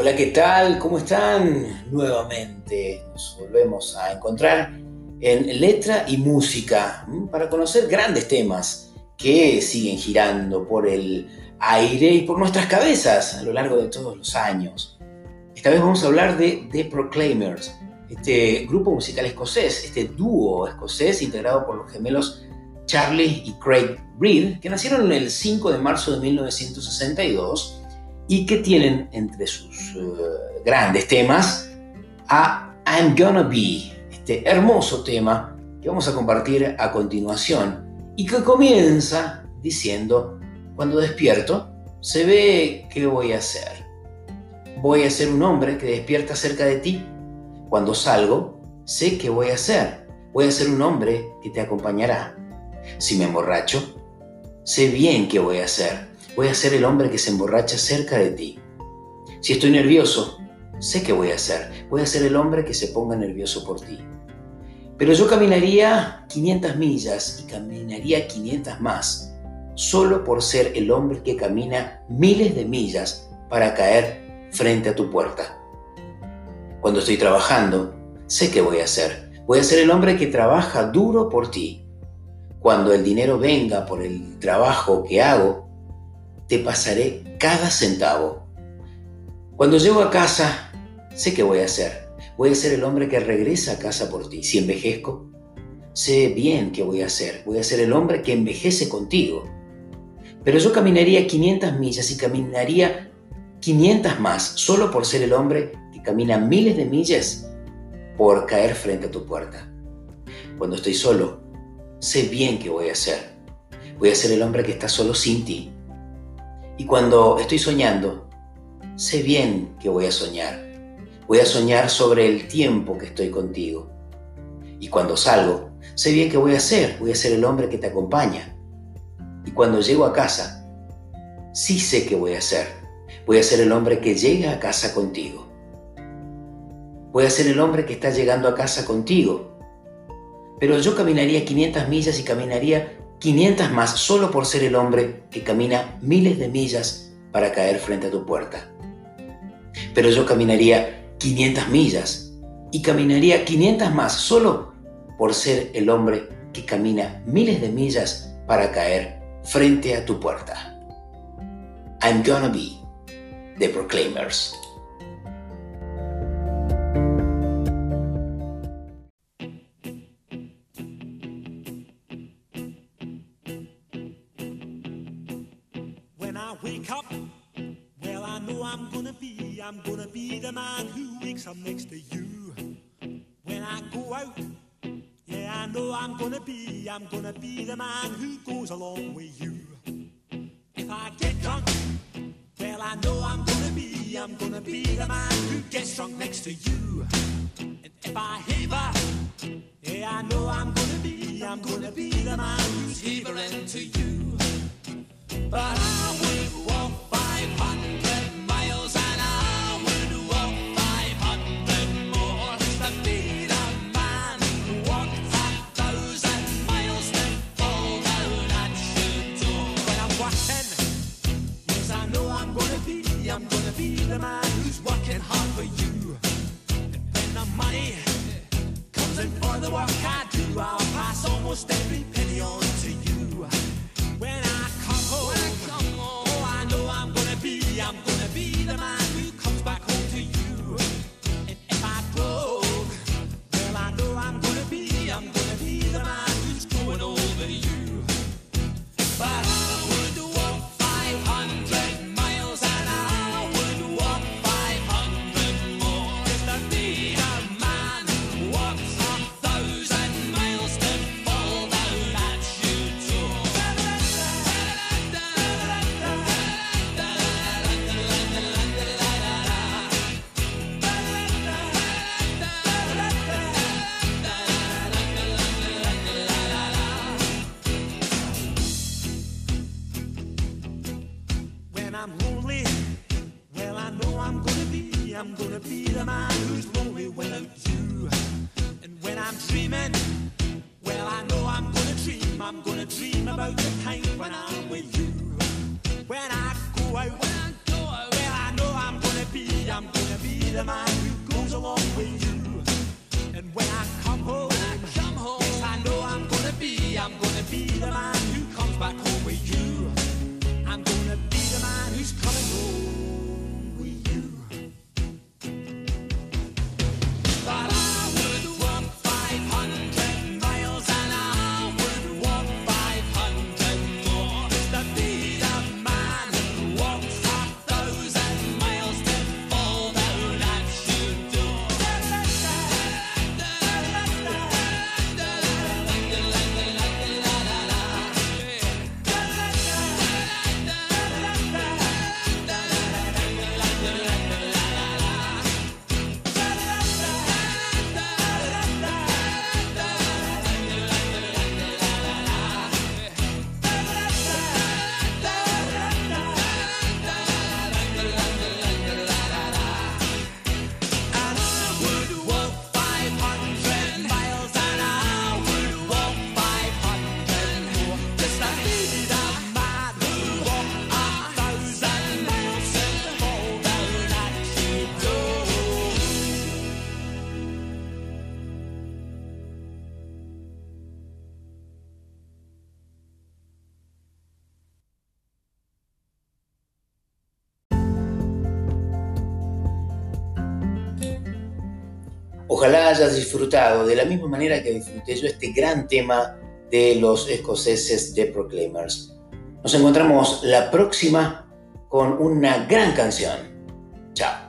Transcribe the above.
Hola, ¿qué tal? ¿Cómo están? Nuevamente nos volvemos a encontrar en letra y música para conocer grandes temas que siguen girando por el aire y por nuestras cabezas a lo largo de todos los años. Esta vez vamos a hablar de The Proclaimers, este grupo musical escocés, este dúo escocés integrado por los gemelos Charlie y Craig Reed, que nacieron el 5 de marzo de 1962 y que tienen entre sus eh, grandes temas a I'm Gonna Be, este hermoso tema que vamos a compartir a continuación y que comienza diciendo, cuando despierto, se ve qué voy a hacer. Voy a ser un hombre que despierta cerca de ti. Cuando salgo, sé qué voy a hacer. Voy a ser un hombre que te acompañará. Si me emborracho, sé bien qué voy a hacer voy a ser el hombre que se emborracha cerca de ti. Si estoy nervioso, sé qué voy a hacer. Voy a ser el hombre que se ponga nervioso por ti. Pero yo caminaría 500 millas y caminaría 500 más, solo por ser el hombre que camina miles de millas para caer frente a tu puerta. Cuando estoy trabajando, sé qué voy a hacer. Voy a ser el hombre que trabaja duro por ti. Cuando el dinero venga por el trabajo que hago, te pasaré cada centavo. Cuando llego a casa, sé qué voy a hacer. Voy a ser el hombre que regresa a casa por ti. Si envejezco, sé bien qué voy a hacer. Voy a ser el hombre que envejece contigo. Pero yo caminaría 500 millas y caminaría 500 más solo por ser el hombre que camina miles de millas por caer frente a tu puerta. Cuando estoy solo, sé bien qué voy a hacer. Voy a ser el hombre que está solo sin ti y cuando estoy soñando, sé bien que voy a soñar. Voy a soñar sobre el tiempo que estoy contigo. Y cuando salgo, sé bien qué voy a hacer. Voy a ser el hombre que te acompaña. Y cuando llego a casa, sí sé qué voy a hacer. Voy a ser el hombre que llega a casa contigo. Voy a ser el hombre que está llegando a casa contigo. Pero yo caminaría 500 millas y caminaría 500 más solo por ser el hombre que camina miles de millas para caer frente a tu puerta. Pero yo caminaría 500 millas y caminaría 500 más solo por ser el hombre que camina miles de millas para caer frente a tu puerta. I'm gonna be the Proclaimers. Wake up, well, I know I'm gonna be, I'm gonna be the man who wakes up next to you. When I go out, yeah, I know I'm gonna be, I'm gonna be the man who goes along with you. If I get drunk, well, I know I'm gonna be, I'm gonna be the man who gets drunk next to you. And if I heaver, yeah, I know I'm gonna be, I'm gonna be the man who's heavering to you. But I Comes in for the walk. I do, I'll pass almost every I'm lonely, well, I know I'm gonna be, I'm gonna be the man who's lonely without you. And when I'm dreaming, well, I know I'm gonna dream, I'm gonna dream about the time when I'm with you. When I go out, when I go out, well, I know I'm gonna be, I'm gonna be the man who goes along with you. And when I Ojalá hayas disfrutado de la misma manera que disfruté yo este gran tema de los escoceses de Proclaimers. Nos encontramos la próxima con una gran canción. Chao.